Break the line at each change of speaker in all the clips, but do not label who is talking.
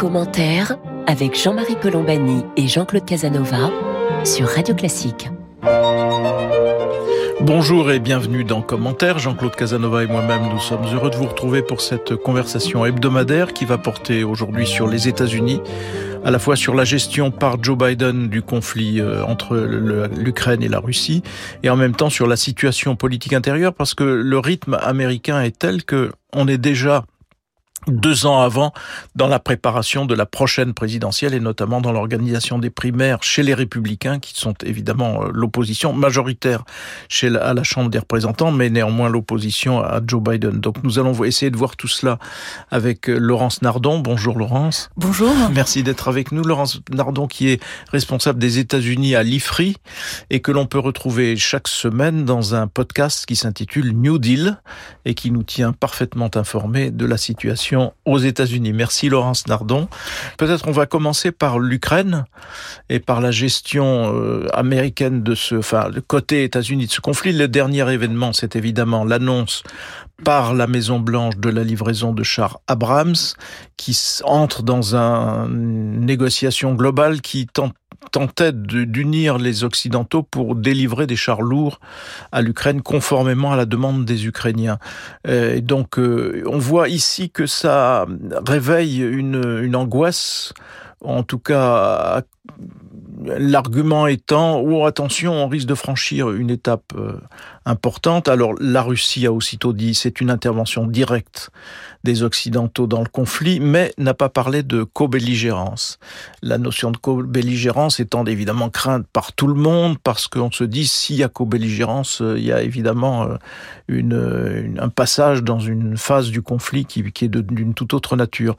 commentaire avec Jean-Marie Colombani et Jean-Claude Casanova sur Radio Classique.
Bonjour et bienvenue dans Commentaire. Jean-Claude Casanova et moi-même, nous sommes heureux de vous retrouver pour cette conversation hebdomadaire qui va porter aujourd'hui sur les États-Unis, à la fois sur la gestion par Joe Biden du conflit euh, entre l'Ukraine et la Russie, et en même temps sur la situation politique intérieure, parce que le rythme américain est tel que on est déjà deux ans avant dans la préparation de la prochaine présidentielle et notamment dans l'organisation des primaires chez les républicains qui sont évidemment euh, l'opposition majoritaire chez la, à la Chambre des représentants mais néanmoins l'opposition à Joe Biden. Donc nous allons essayer de voir tout cela avec euh, Laurence Nardon. Bonjour Laurence.
Bonjour.
Merci d'être avec nous. Laurence Nardon qui est responsable des États-Unis à l'IFRI et que l'on peut retrouver chaque semaine dans un podcast qui s'intitule New Deal et qui nous tient parfaitement informés de la situation aux États-Unis. Merci Laurence Nardon. Peut-être on va commencer par l'Ukraine et par la gestion euh, américaine de ce, enfin, le côté États-Unis de ce conflit. Le dernier événement, c'est évidemment l'annonce par la Maison Blanche de la livraison de chars Abrams, qui entre dans une négociation globale qui tente tentait d'unir les Occidentaux pour délivrer des chars lourds à l'Ukraine conformément à la demande des Ukrainiens. Euh, et donc euh, on voit ici que ça réveille une, une angoisse, en tout cas l'argument étant, oh attention, on risque de franchir une étape euh, importante. Alors la Russie a aussitôt dit c'est une intervention directe des Occidentaux dans le conflit, mais n'a pas parlé de co-belligérance. La notion de co-belligérance étant évidemment crainte par tout le monde, parce qu'on se dit s'il y a co-belligérance, euh, il y a évidemment euh, un passage dans une phase du conflit qui, qui est d'une toute autre nature.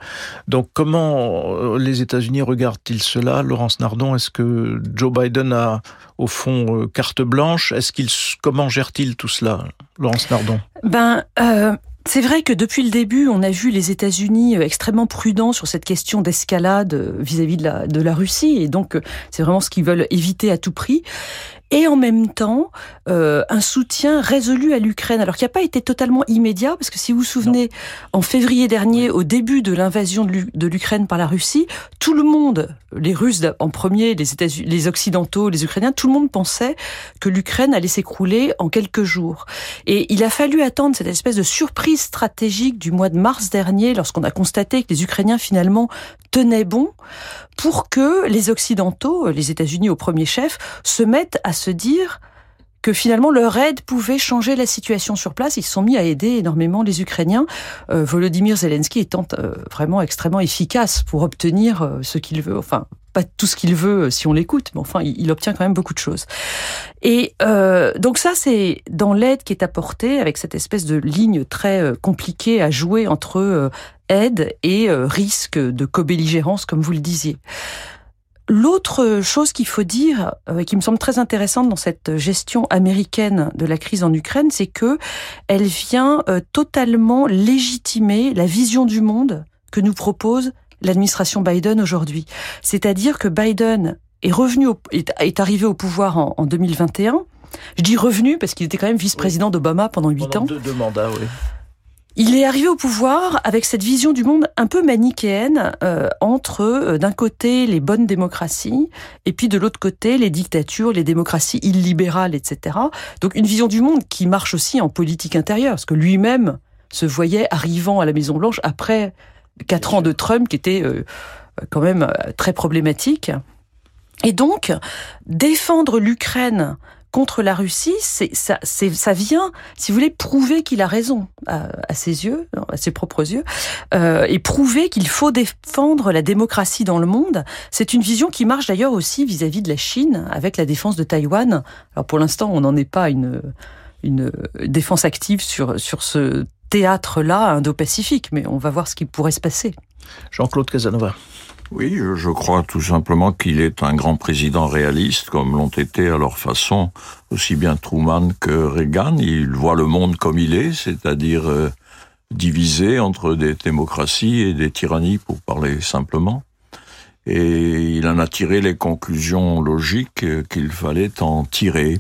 Donc comment les États-Unis regardent-ils cela? Laurence Nardon, est-ce que Joe Biden a au fond carte blanche. Est-ce qu'il comment gère-t-il tout cela, Laurence Nardon?
Ben, euh, c'est vrai que depuis le début, on a vu les États-Unis euh, extrêmement prudents sur cette question d'escalade euh, vis-à-vis de la, de la Russie, et donc c'est vraiment ce qu'ils veulent éviter à tout prix et en même temps euh, un soutien résolu à l'Ukraine. Alors qui n'a pas été totalement immédiat, parce que si vous vous souvenez, en février dernier, au début de l'invasion de l'Ukraine par la Russie, tout le monde, les Russes en premier, les États les Occidentaux, les Ukrainiens, tout le monde pensait que l'Ukraine allait s'écrouler en quelques jours. Et il a fallu attendre cette espèce de surprise stratégique du mois de mars dernier, lorsqu'on a constaté que les Ukrainiens finalement tenaient bon, pour que les Occidentaux, les États-Unis au premier chef, se mettent à se dire que finalement leur aide pouvait changer la situation sur place. Ils se sont mis à aider énormément les Ukrainiens. Euh, Volodymyr Zelensky étant euh, vraiment extrêmement efficace pour obtenir euh, ce qu'il veut. Enfin, pas tout ce qu'il veut si on l'écoute, mais enfin, il, obtient quand même beaucoup de choses. Et donc ça, c'est dans l'aide qui est apportée avec cette espèce de ligne très compliquée à jouer entre aide et risque de co-belligérance, comme vous le disiez. L'autre chose qu'il faut dire, euh, et qui me semble très intéressante dans cette gestion américaine de la crise en Ukraine, c'est que elle vient euh, totalement légitimer la vision du monde que nous propose l'administration Biden aujourd'hui. C'est-à-dire que Biden est revenu, est, arrivé au pouvoir en, 2021. Je dis revenu parce qu'il était quand même vice-président d'Obama pendant huit ans.
Deux, deux mandats, oui.
Il est arrivé au pouvoir avec cette vision du monde un peu manichéenne euh, entre euh, d'un côté les bonnes démocraties et puis de l'autre côté les dictatures, les démocraties illibérales, etc. Donc une vision du monde qui marche aussi en politique intérieure, parce que lui-même se voyait arrivant à la Maison Blanche après quatre ans de Trump qui était euh, quand même très problématique. Et donc défendre l'Ukraine contre la Russie, ça, vient, si vous voulez, prouver qu'il a raison à, ses yeux, à ses propres yeux, euh, et prouver qu'il faut défendre la démocratie dans le monde. C'est une vision qui marche d'ailleurs aussi vis-à-vis de la Chine avec la défense de Taïwan. Alors pour l'instant, on n'en est pas une une défense active sur ce théâtre-là indo-pacifique, mais on va voir ce qui pourrait se passer.
Jean-Claude Casanova.
Oui, je crois tout simplement qu'il est un grand président réaliste, comme l'ont été à leur façon aussi bien Truman que Reagan. Il voit le monde comme il est, c'est-à-dire euh, divisé entre des démocraties et des tyrannies, pour parler simplement. Et il en a tiré les conclusions logiques qu'il fallait en tirer.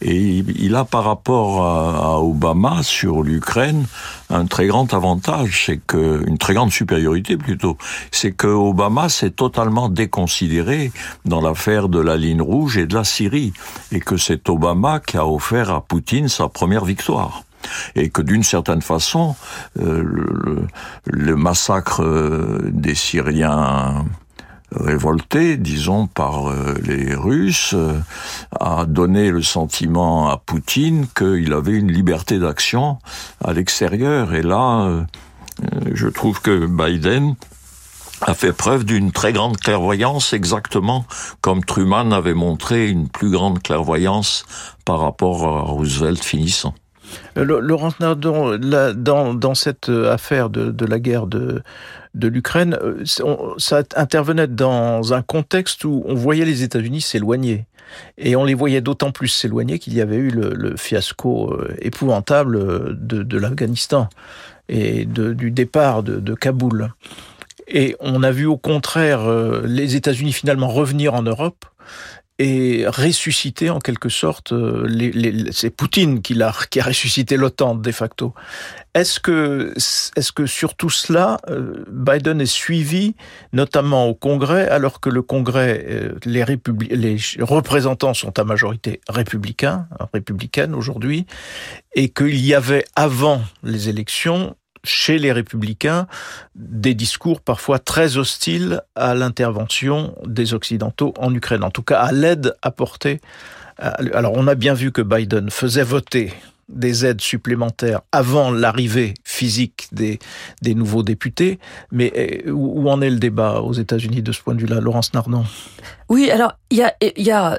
Et il a par rapport à, Obama sur l'Ukraine un très grand avantage, c'est que une très grande supériorité plutôt, c'est que Obama s'est totalement déconsidéré dans l'affaire de la ligne rouge et de la Syrie, et que c'est Obama qui a offert à Poutine sa première victoire et que d'une certaine façon, euh, le, le, massacre euh, des Syriens révolté, disons, par euh, les Russes, euh, a donné le sentiment à Poutine qu'il avait une liberté d'action à l'extérieur. Et là, euh, je trouve que Biden a fait preuve d'une très grande clairvoyance, exactement comme Truman avait montré une plus grande clairvoyance par rapport à Roosevelt finissant.
Laurence Nardon, dans, cette affaire de la guerre de, de l'Ukraine, euh, ça intervenait dans un contexte où on voyait les États-Unis s'éloigner. Et on les voyait d'autant plus s'éloigner qu'il y avait eu le, fiasco euh, épouvantable euh, de, l'Afghanistan et du départ de, Kaboul. Et on a vu au contraire les États-Unis finalement revenir en Europe et ressusciter en quelque sorte, euh, c'est Poutine qui, a, ressuscité l'OTAN de facto. Est-ce que, est-ce que sur tout cela, euh, Biden est suivi, notamment au Congrès, alors que le Congrès, euh, les, les représentants sont à majorité républicains, républicaines aujourd'hui, et qu'il y avait avant les élections chez les républicains des discours parfois très hostiles à l'intervention des Occidentaux en Ukraine, en tout cas à l'aide apportée. Alors on a bien vu que Biden faisait voter des aides supplémentaires avant l'arrivée physique des, nouveaux députés, mais eh, où en est le débat aux États-Unis de ce point de vue-là, Laurence Nardon
Oui, alors il y a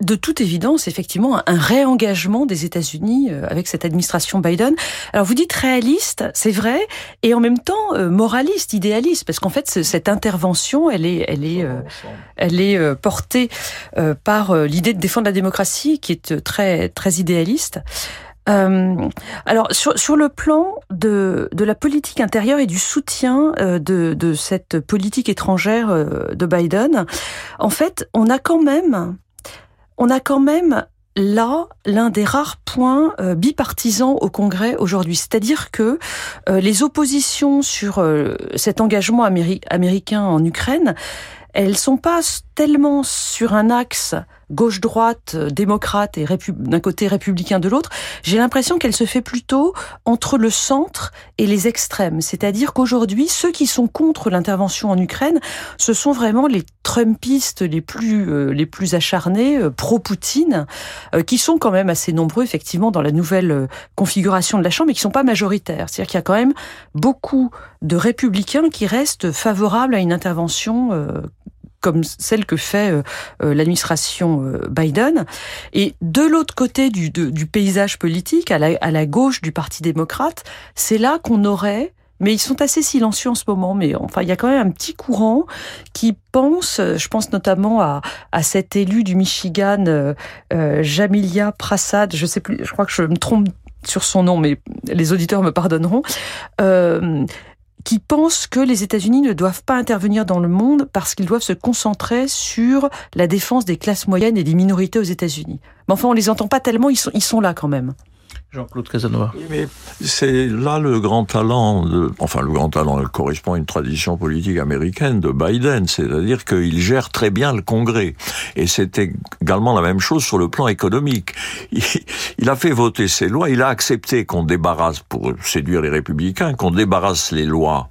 de toute évidence, effectivement, un réengagement des États-Unis euh, avec cette administration Biden. Alors vous dites réaliste, c'est vrai, et en même temps euh, moraliste, idéaliste, parce qu'en fait cette intervention, elle est, elle est, euh, elle est portée par l'idée de défendre la démocratie, qui est très, très idéaliste. alors sur, sur le plan de, de la politique intérieure et du soutien de, de cette politique étrangère de Biden, en fait, on a quand même on a quand même là l'un des rares points euh, bipartisans au Congrès aujourd'hui. C'est-à-dire que euh, les oppositions sur euh, cet engagement américain en Ukraine, elles sont pas tellement sur un axe gauche-droite, euh, démocrate et d'un côté républicain de l'autre, j'ai l'impression qu'elle se fait plutôt entre le centre et les extrêmes. C'est-à-dire qu'aujourd'hui, ceux qui sont contre l'intervention en Ukraine, ce sont vraiment les Trumpistes les plus euh, les plus acharnés, euh, pro-Poutine, qui sont quand même assez nombreux effectivement dans la nouvelle configuration de la Chambre, mais qui sont pas majoritaires. C'est-à-dire qu'il y a quand même beaucoup de républicains qui restent favorables à une intervention comme celle que fait euh, euh, l'administration euh, Biden. Et de l'autre côté du, du, paysage politique, à la, à la gauche du Parti démocrate, c'est là qu'on aurait mais ils sont assez silencieux en ce moment. Mais enfin, il y a quand même un petit courant qui pense, je pense notamment à, à cet élu du Michigan, euh, Jamilia Prasad. Je sais plus, je crois que je me trompe sur son nom, mais les auditeurs me pardonneront. Euh, qui pensent que les États-Unis ne doivent pas intervenir dans le monde parce qu'ils doivent se concentrer sur la défense des classes moyennes et des minorités aux États-Unis. Mais enfin, on les entend pas tellement, ils sont, ils sont là quand même.
Jean-Claude Casanova.
mais c'est là le grand talent, de, enfin le grand talent correspond à une tradition politique américaine de Biden, c'est-à-dire qu'il gère très bien le Congrès. Et c'était également la même chose sur le plan économique. Il a fait voter ses lois, il a accepté qu'on débarrasse, pour séduire les républicains, qu'on débarrasse les lois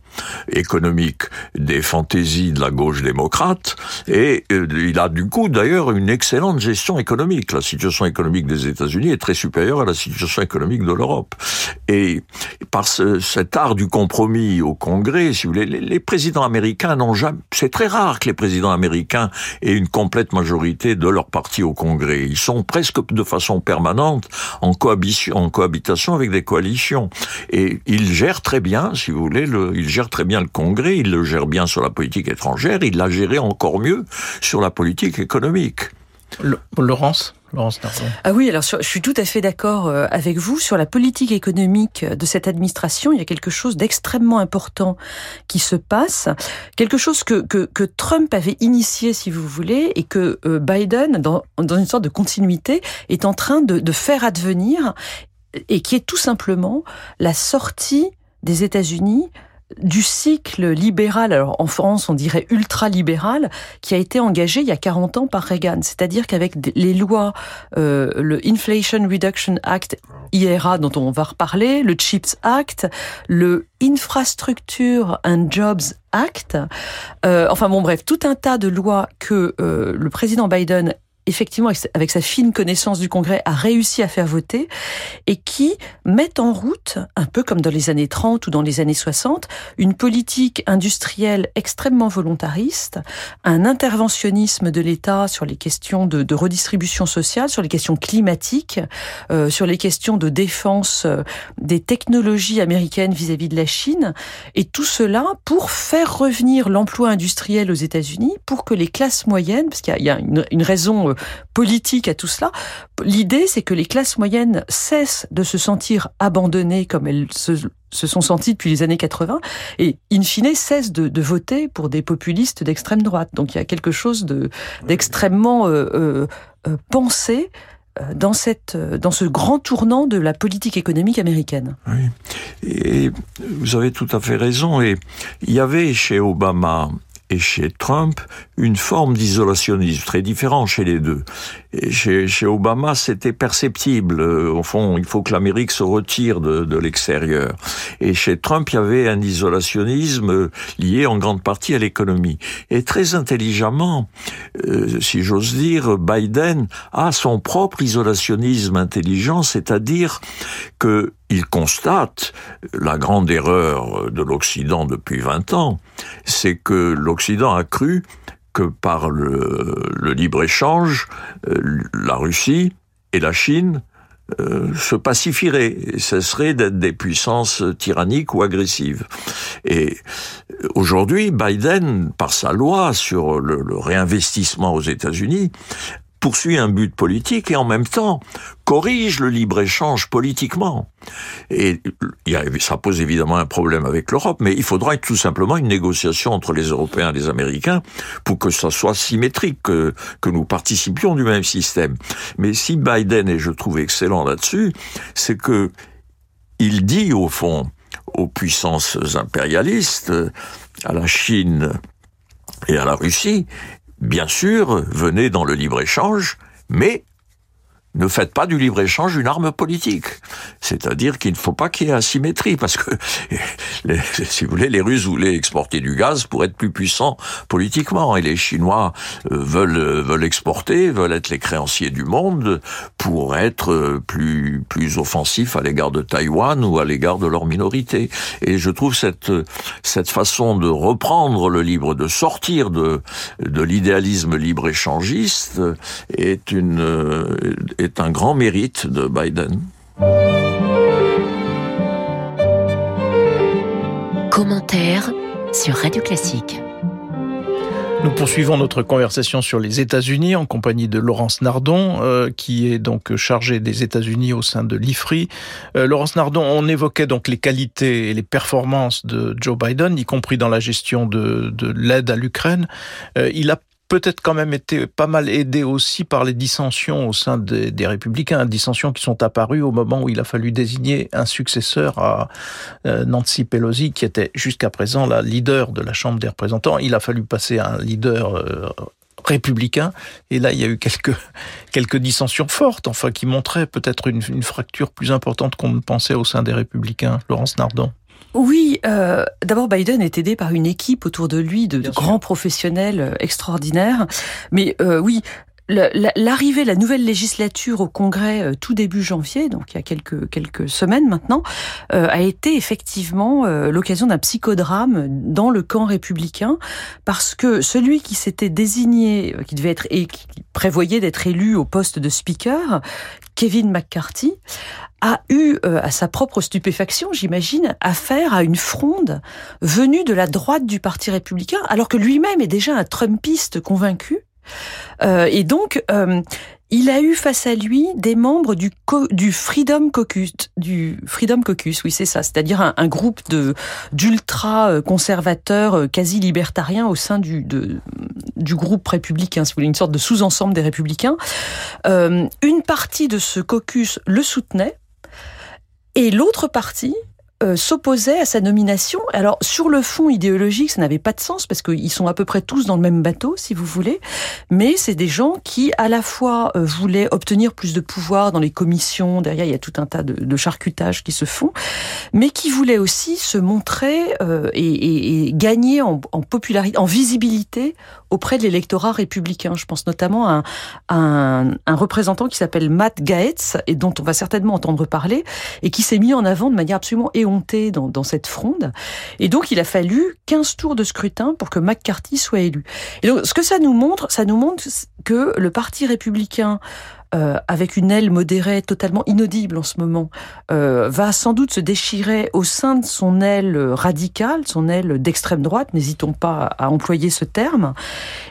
économique des fantaisies de la gauche démocrate et euh, il a du coup d'ailleurs une excellente gestion économique. La situation économique des États-Unis est très supérieure à la situation économique de l'Europe. Et par cet art du compromis au Congrès, si vous voulez, les, présidents américains n'ont jamais, c'est très rare que les présidents américains aient une complète majorité de leur parti au Congrès. Ils sont presque de façon permanente en cohabitation, avec des coalitions. Et ils gèrent très bien, si vous voulez, le, ils gèrent très bien le Congrès, il le gère bien sur la politique étrangère, il l'a géré encore mieux sur la politique économique.
Laurence
Ah oui, alors je suis tout à fait d'accord euh, avec vous sur la politique économique de cette administration. Il y a quelque chose d'extrêmement important qui se passe, quelque chose que, que, que, Trump avait initié, si vous voulez, et que euh, Biden, dans, dans une sorte de continuité, est en train de, de faire advenir, et qui est tout simplement la sortie des États-Unis du cycle libéral, alors en France on dirait ultra-libéral, qui a été engagé il y a 40 ans par Reagan. C'est-à-dire qu'avec les lois, euh, le Inflation Reduction Act, IRA dont on va reparler, le CHIPS Act, le Infrastructure and Jobs Act, euh, enfin bon bref, tout un tas de lois que euh, le président Biden effectivement, avec sa fine connaissance du Congrès, a réussi à faire voter et qui mettent en route, un peu comme dans les années 30 ou dans les années 60, une politique industrielle extrêmement volontariste, un interventionnisme de l'État sur les questions de, redistribution sociale, sur les questions climatiques, euh, sur les questions de défense euh, des technologies américaines vis-à-vis -vis de la Chine, et tout cela pour faire revenir l'emploi industriel aux États-Unis, pour que les classes moyennes, parce qu'il y, a, une, une raison euh, politique à tout cela. L'idée, c'est que les classes moyennes cessent de se sentir abandonnées comme elles se, sont senties depuis les années 80 et, in fine, cessent de, voter pour des populistes d'extrême droite. Donc il y a quelque chose d'extrêmement euh, euh, euh, pensé dans, cette, dans ce grand tournant de la politique économique américaine.
Oui, et vous avez tout à fait raison. Et il y avait chez Obama et chez Trump une forme d'isolationnisme très différent chez les deux. Chez, chez Obama, c'était perceptible. Euh, au fond, il faut que l'Amérique se retire de, de l'extérieur. Et chez Trump, il y avait un isolationnisme lié en grande partie à l'économie. Et très intelligemment, euh, si j'ose dire, Biden a son propre isolationnisme intelligent, c'est-à-dire que il constate la grande erreur de l'Occident depuis 20 ans, c'est que l'Occident a cru que par le, libre-échange, euh, la Russie et la Chine euh, se pacifieraient et cesseraient d'être des puissances tyranniques ou agressives. Et aujourd'hui, Biden, par sa loi sur le réinvestissement aux États-Unis, poursuit un but politique et en même temps corrige le libre-échange politiquement. Et ça pose évidemment un problème avec l'Europe, mais il faudra tout simplement une négociation entre les Européens et les Américains pour que ça soit symétrique, que, que nous participions du même système. Mais si Biden, et je trouve excellent là-dessus, c'est que il dit au fond aux puissances impérialistes, à la Chine et à la Russie, bien sûr, venez dans le libre-échange, mais ne faites pas du libre-échange une arme politique. C'est-à-dire qu'il ne faut pas qu'il y ait asymétrie, parce que, si vous voulez, les Russes voulaient exporter du gaz pour être plus puissants politiquement, et les Chinois euh, veulent, euh, veulent exporter, veulent être les créanciers du monde pour être euh, plus, plus offensifs à l'égard de Taïwan ou à l'égard de leur minorité. Et je trouve cette, cette façon de reprendre le libre, de sortir de, de l'idéalisme libre-échangiste est une, un grand mérite de Biden.
Commentaire sur Radio Classique.
Nous poursuivons notre conversation sur les États-Unis en compagnie de Laurence Nardon, euh, qui est donc chargée des États-Unis au sein de l'IFRI. Euh, Laurence Nardon, on évoquait donc les qualités et les performances de Joe Biden, y compris dans la gestion de, de l'aide à l'Ukraine. Euh, il a peut-être quand même été pas mal aidé aussi par les dissensions au sein des, des, républicains, dissensions qui sont apparues au moment où il a fallu désigner un successeur à euh, Nancy Pelosi, qui était jusqu'à présent la leader de la Chambre des représentants. Il a fallu passer à un leader euh, républicain. Et là, il y a eu quelques, quelques dissensions fortes, enfin, qui montraient peut-être une, une fracture plus importante qu'on ne pensait au sein des républicains. Laurence Nardon.
Oui, euh, d'abord Biden est aidé par une équipe autour de lui de, de grands professionnels euh, extraordinaires. Mais euh, oui, L'arrivée, la nouvelle législature au Congrès euh, tout début janvier, donc il y a quelques semaines maintenant, euh, a été effectivement euh, l'occasion d'un psychodrame dans le camp républicain, parce que celui qui s'était désigné, qui devait être et qui prévoyait d'être élu au poste de speaker, Kevin McCarthy, a eu, à sa propre stupéfaction, j'imagine, affaire à une fronde venue de la droite du Parti républicain, alors que lui-même est déjà un Trumpiste convaincu euh, et donc, euh, il a eu face à lui des membres du, Freedom Caucus, du Freedom Caucus, oui c'est ça, c'est-à-dire un, groupe de d'ultra euh, conservateurs quasi libertariens au sein du du groupe républicain, si vous voulez, une sorte de sous-ensemble des républicains. Une partie de ce caucus le soutenait et l'autre partie euh, s'opposait à sa nomination. Alors sur le fond idéologique, ça n'avait pas de sens parce qu'ils sont à peu près tous dans le même bateau, si vous voulez. Mais c'est des gens qui à la fois euh, voulaient obtenir plus de pouvoir dans les commissions. Derrière, il y a tout un tas de, charcutages qui se font, mais qui voulaient aussi se montrer euh, et, et, gagner en, en, popularité, en visibilité auprès de l'électorat républicain. Je pense notamment à un, un, représentant qui s'appelle Matt Gaetz et dont on va certainement entendre parler et qui s'est mis en avant de manière absolument éhontée dans, dans cette fronde. Et donc, il a fallu 15 tours de scrutin pour que McCarthy soit élu. Et donc, ce que ça nous montre, ça nous montre que le Parti républicain euh, avec une aile modérée totalement inaudible en ce moment, euh, va sans doute se déchirer au sein de son aile radicale, son aile d'extrême droite, n'hésitons pas à employer ce terme,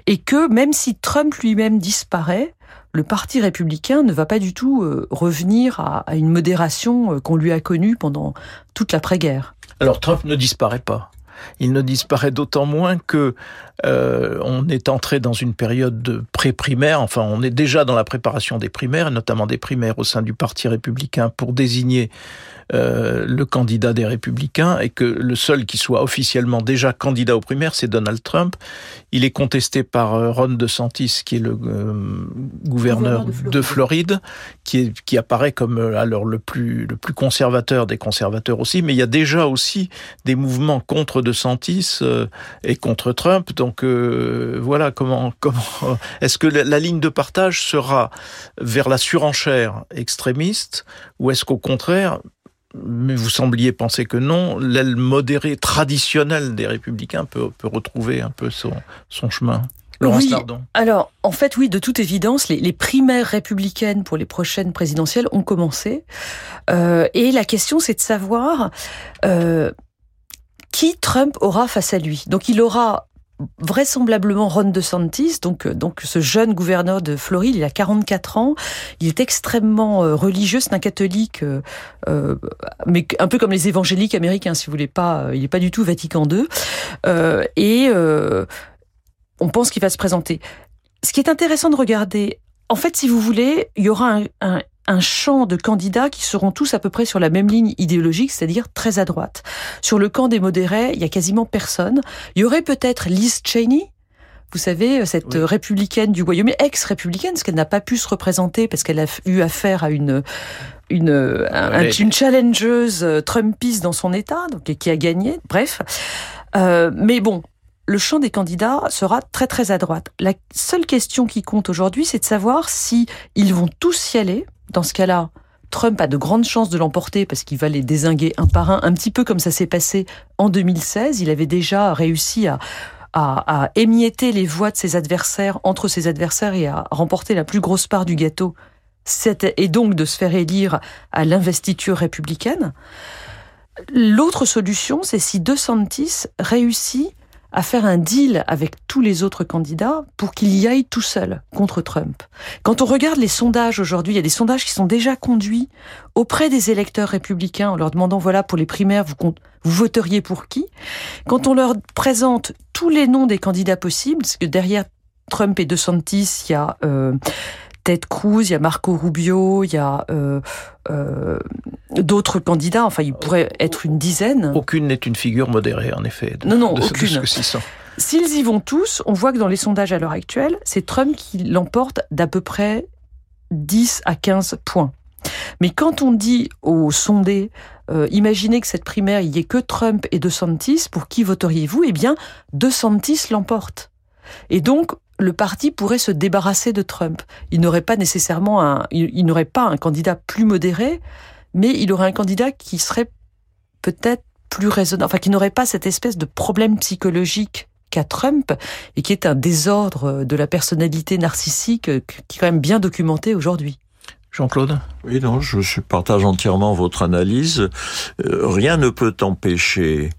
et que même si Trump lui-même disparaît, le Parti républicain ne va pas du tout euh, revenir à, une modération qu'on lui a connue pendant toute l'après-guerre.
Alors Trump ne disparaît pas. Il ne disparaît d'autant moins que euh, on est entré dans une période de pré-primaire, enfin on est déjà dans la préparation des primaires, notamment des primaires au sein du Parti républicain pour désigner euh, le candidat des républicains et que le seul qui soit officiellement déjà candidat aux primaires, c'est Donald Trump. Il est contesté par euh, Ron DeSantis, qui est le euh, gouverneur, de, Floride. de Floride, qui, est, qui apparaît comme alors le plus, le plus conservateur des conservateurs aussi, mais il y a déjà aussi des mouvements contre DeSantis euh, et contre Trump. Donc euh, voilà comment, comment est-ce que la, la ligne de partage sera vers la surenchère extrémiste ou est-ce qu'au contraire mais vous sembliez penser que non, l'aile modérée traditionnelle des républicains peut, peut retrouver un peu son, son chemin?
Laurence oui. Alors, en fait, oui, de toute évidence, les, les, primaires républicaines pour les prochaines présidentielles ont commencé. Euh, et la question, c'est de savoir euh, qui Trump aura face à lui. Donc, il aura vraisemblablement Ron DeSantis, donc donc ce jeune gouverneur de Floride, il a 44 ans, il est extrêmement euh, religieux, c'est un catholique, euh, euh, mais un peu comme les évangéliques américains, si vous voulez pas, il est pas du tout Vatican II, euh, et euh, on pense qu'il va se présenter. Ce qui est intéressant de regarder, en fait, si vous voulez, il y aura un un champ de candidats qui seront tous à peu près sur la même ligne idéologique, c'est-à-dire très à droite. Sur le camp des modérés, il y a quasiment personne. Il y aurait peut-être Liz Cheney, vous savez, cette oui. républicaine du Wyoming, ex-républicaine, parce qu'elle n'a pas pu se représenter parce qu'elle a eu affaire à une une, un, une challengeuse Trumpiste dans son État, donc qui a gagné. Bref, euh, mais bon, le champ des candidats sera très très à droite. La seule question qui compte aujourd'hui, c'est de savoir si ils vont tous y aller dans ce cas-là, Trump a de grandes chances de l'emporter parce qu'il va les désinguer un par un, un petit peu comme ça s'est passé en 2016. Il avait déjà réussi à, à, émietter les voix de ses adversaires entre ses adversaires et à remporter la plus grosse part du gâteau, et donc de se faire élire à l'investiture républicaine. L'autre solution, c'est si DeSantis réussit à faire un deal avec tous les autres candidats pour qu'il y aille tout seul contre Trump. Quand on regarde les sondages aujourd'hui, il y a des sondages qui sont déjà conduits auprès des électeurs républicains en leur demandant voilà pour les primaires vous, vous voteriez pour qui? Quand on leur présente tous les noms des candidats possibles, parce que derrière Trump et DeSantis, il y a euh, Ted Cruz, il y a Marco Rubio, il y a euh, euh, d'autres candidats. Enfin, il pourrait être une dizaine.
Aucune n'est une figure modérée, en effet.
De, non, non, de, aucune. S'ils y vont tous, on voit que dans les sondages à l'heure actuelle, c'est Trump qui l'emporte d'à peu près 10 à 15 points. Mais quand on dit aux sondés, euh, imaginez que cette primaire, il n'y ait que Trump et DeSantis, pour qui voteriez-vous? Eh bien, DeSantis l'emporte. Et donc, le parti pourrait se débarrasser de Trump. Il n'aurait pas nécessairement un, il, il n'aurait pas un candidat plus modéré, mais il aurait un candidat qui serait peut-être plus raisonnable, enfin qui n'aurait pas cette espèce de problème psychologique qu'a Trump et qui est un désordre de la personnalité narcissique qui est quand même bien documenté aujourd'hui.
Jean-Claude?
Oui, non, je partage entièrement votre analyse. Euh, rien ne peut empêcher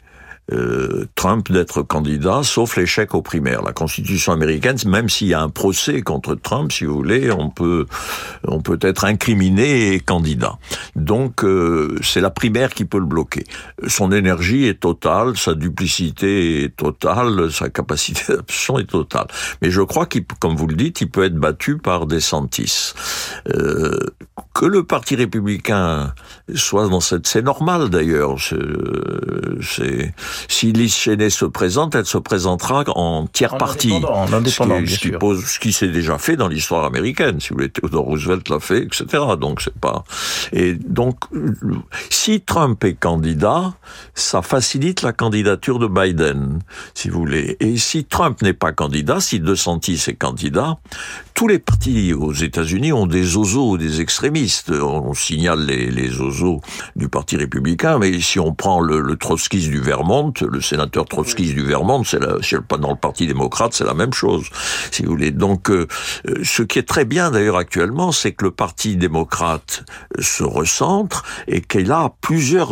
euh, Trump d'être candidat, sauf l'échec aux primaires. La Constitution américaine, même s'il y a un procès contre Trump, si vous voulez, on peut on peut être incriminé et candidat. Donc euh, c'est la primaire qui peut le bloquer. Son énergie est totale, sa duplicité est totale, sa capacité d'absorption est totale. Mais je crois qu'il, comme vous le dites, il peut être battu par des Santis. Euh, que le Parti républicain soit dans cette, c'est normal d'ailleurs. C'est si Lise Cheney se présente, elle se présentera en tiers parti,
en indépendant,
ce qui, pose, ce qui s'est déjà fait dans l'histoire américaine. Si vous voulez, Theodore Roosevelt l'a fait, etc. Donc c'est pas. Et donc, si Trump est candidat, ça facilite la candidature de Biden, si vous voulez. Et si Trump n'est pas candidat, si DeSantis est candidat, tous les partis aux États-Unis ont des ozos, des extrémistes. On, signale les, les ozos du Parti républicain, mais si on prend le, le trotskiste du Vermont, le sénateur trotskiste du Vermont, c'est pas dans le Parti démocrate, c'est la même chose, si vous voulez. Donc, euh, ce qui est très bien d'ailleurs actuellement, c'est que le Parti démocrate se recentre et qu'il a plusieurs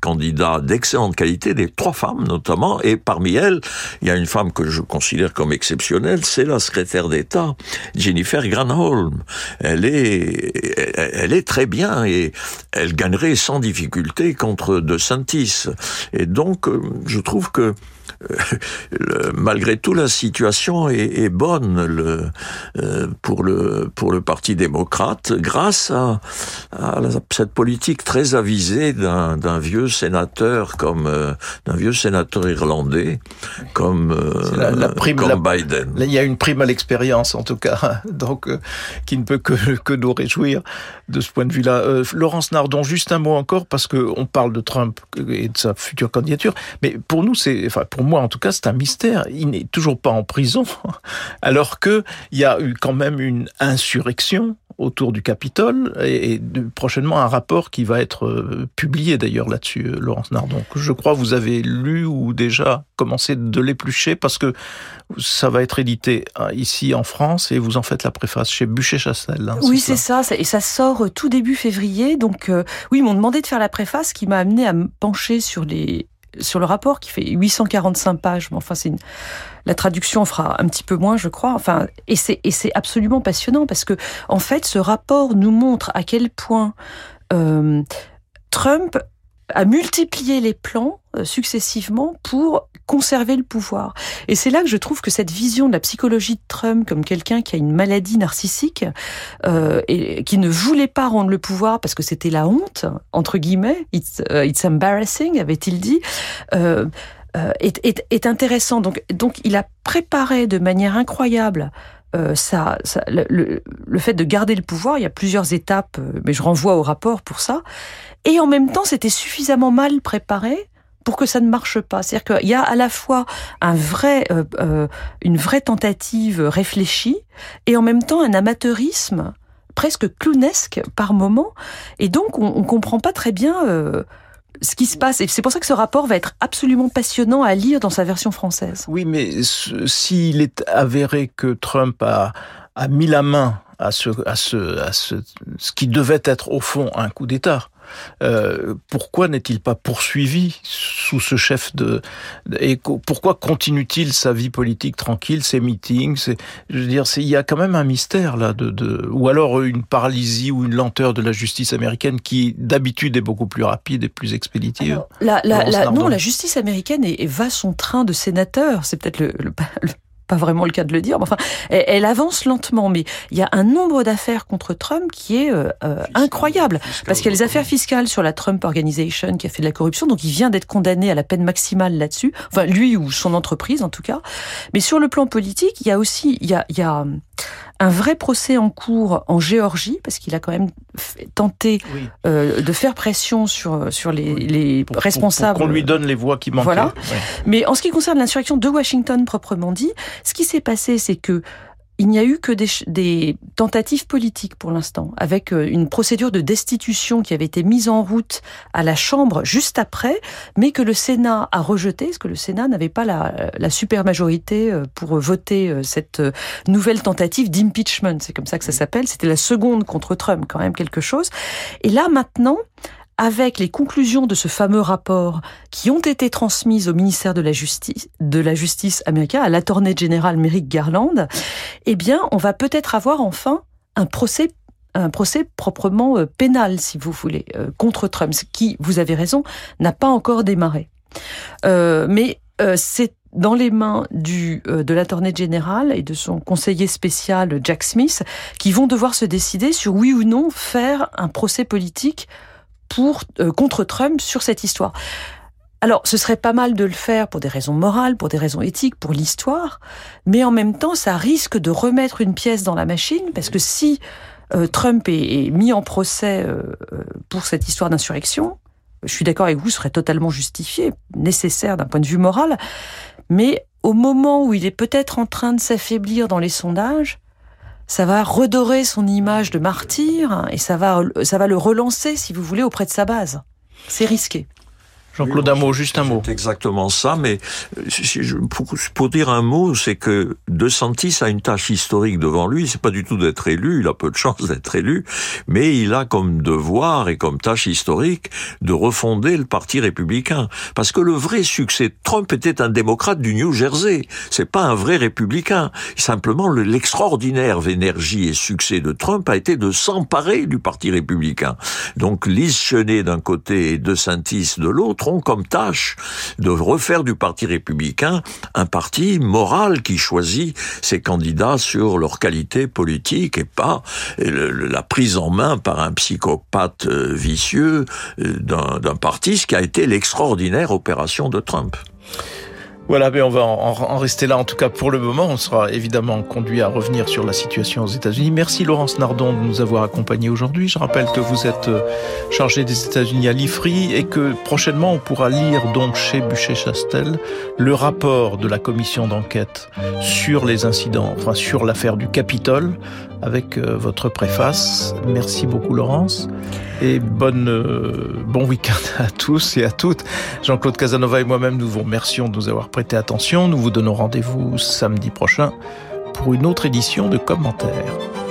candidats d'excellente qualité, des trois femmes notamment, et parmi elles, il y a une femme que je considère comme exceptionnelle, c'est la secrétaire d'État Jennifer Granholm. Elle est, elle est très bien et elle gagnerait sans difficulté contre De Santis. Et donc, euh, je trouve que euh, malgré tout, la situation est, bonne le, euh, pour, le, pour le Parti démocrate grâce à, cette politique très avisée d'un vieux sénateur comme euh, d'un vieux sénateur irlandais comme,
la, prime,
comme Biden.
il y a une prime à l'expérience en tout cas, donc qui ne peut que, que nous réjouir de ce point de vue-là. Laurence Nardon, juste un mot encore parce que on parle de Trump et de sa future candidature, mais pour nous c'est, enfin pour moi en tout cas, c'est un mystère. Il n'est toujours pas en prison, alors qu'il y a eu quand même une insurrection autour du Capitole et, prochainement un rapport qui va être euh, publié d'ailleurs là-dessus, euh, Laurence Nardon. Je crois que vous avez lu ou déjà commencé de l'éplucher parce que ça va être édité hein, ici en France et vous en faites la préface chez Bûcher-Chastel.
Hein, oui, c'est ça. et ça sort euh, tout début février. Donc oui, ils m'ont demandé de faire la préface qui m'a amené à me pencher sur les sur le rapport qui fait 845 pages. Mais enfin, c'est la traduction fera un petit peu moins, je crois. Enfin, et c'est et c'est absolument passionnant parce que en fait, ce rapport nous montre à quel point euh, Trump a multiplié les plans euh, successivement pour conserver le pouvoir. Et c'est là que je trouve que cette vision de la psychologie de Trump comme quelqu'un qui a une maladie narcissique euh, et qui ne voulait pas rendre le pouvoir parce que c'était la honte entre guillemets, it's, uh, it's embarrassing avait-il dit. Euh, euh, est, est, est, intéressant. Donc, donc, il a préparé de manière incroyable euh, ça, ça le, le, fait de garder le pouvoir. Il y a plusieurs étapes, mais je renvoie au rapport pour ça. Et en même temps, c'était suffisamment mal préparé pour que ça ne marche pas. C'est-à-dire qu'il y a à la fois euh, euh, une vraie tentative réfléchie et en même temps un amateurisme presque clownesque par moment. Et donc, on, ne comprend pas très bien euh, ce qui se passe. Et c'est pour ça que ce rapport va être absolument passionnant à lire dans sa version française.
Oui, mais s'il est avéré que Trump a, mis la main à ce qui devait être au fond un coup d'État, euh, pourquoi n'est-il pas poursuivi sous ce chef de et pourquoi continue-t-il sa vie politique tranquille, ses meetings Je veux dire, il y a quand même un mystère là de, de, ou alors une paralysie ou une lenteur de la justice américaine qui d'habitude est beaucoup plus rapide et plus expéditive.
la, la, non, la justice américaine est, va son train de sénateur. C'est peut-être le, le, pas vraiment le cas de le dire, mais enfin, elle, avance lentement. Mais il y a un nombre d'affaires contre Trump qui est euh, euh, incroyable, parce qu'il y a les affaires fiscales sur la Trump Organization qui a fait de la corruption, donc il vient d'être condamné à la peine maximale là-dessus, enfin lui ou son entreprise en tout cas. Mais sur le plan politique, il y a aussi, il y a, il y a un vrai procès en cours en Géorgie, parce qu'il a quand même tenté euh, de faire pression sur, sur les, les responsables.
Qu'on lui donne les voix qui manquent.
Voilà. Mais en ce qui concerne l'insurrection de Washington proprement dit, ce qui s'est passé, c'est que il n'y a eu que des, tentatives politiques pour l'instant, avec euh, une procédure de destitution qui avait été mise en route à la Chambre juste après, mais que le Sénat a rejeté, parce que le Sénat n'avait pas la, la super majorité euh, pour voter euh, cette nouvelle tentative d'impeachment. C'est comme ça que ça s'appelle. C'était la seconde contre Trump, quand même quelque chose. Et là, maintenant, avec les conclusions de ce fameux rapport qui ont été transmises au ministère de la Justice, de la Justice américain, à l'attorney général Merrick Garland, eh bien, on va peut-être avoir enfin un procès un procès proprement euh, pénal, si vous voulez, euh, contre Trump, qui, vous avez raison, n'a pas encore démarré. Euh, mais c'est dans les mains du, de l'attorney général et de son conseiller spécial Jack Smith qui vont devoir se décider sur oui ou non faire un procès politique pour contre Trump sur cette histoire. Alors, ce serait pas mal de le faire pour des raisons morales, pour des raisons éthiques, pour l'histoire, mais en même temps, ça risque de remettre une pièce dans la machine, parce que si euh, Trump est, mis en procès euh, pour cette histoire d'insurrection. Je suis d'accord avec vous, ce serait totalement justifié, nécessaire d'un point de vue moral. Mais au moment où il est peut-être en train de s'affaiblir dans les sondages, ça va redorer son image de martyr et ça va, ça va le relancer, si vous voulez, auprès de sa base. C'est risqué.
Jean-Claude Amo, juste un mot.
C'est exactement ça, mais pour, dire un mot, c'est que De Santis a une tâche historique devant lui. C'est pas du tout d'être élu, il a peu de chance d'être élu, mais il a comme devoir et comme tâche historique de refonder le parti républicain. Parce que le vrai succès de Trump était un démocrate du New Jersey. C'est pas un vrai républicain. Simplement, l'extraordinaire énergie et succès de Trump a été de s'emparer du parti républicain. Donc, Liz Cheney d'un côté et De Santis de l'autre comme tâche de refaire du Parti républicain un parti moral qui choisit ses candidats sur leur qualité politique et pas la prise en main par un psychopathe euh, vicieux euh, d'un parti, ce qui a été l'extraordinaire opération de Trump.
Voilà, mais on va en, rester là en tout cas pour le moment. On sera évidemment conduit à revenir sur la situation aux États-Unis. Merci Laurence Nardon de nous avoir accompagnés aujourd'hui. Je rappelle que vous êtes euh, chargé des États-Unis à l'IFRI et que prochainement on pourra lire donc chez Bûcher-Chastel le rapport de la commission d'enquête sur les incidents, enfin sur l'affaire du Capitole avec euh, votre préface. Merci beaucoup Laurence et bonne, euh, bon week-end à tous et à toutes. Jean-Claude Casanova et moi-même nous vous remercions de nous avoir prêté attention. Nous vous donnons rendez-vous samedi prochain pour une autre édition de commentaires.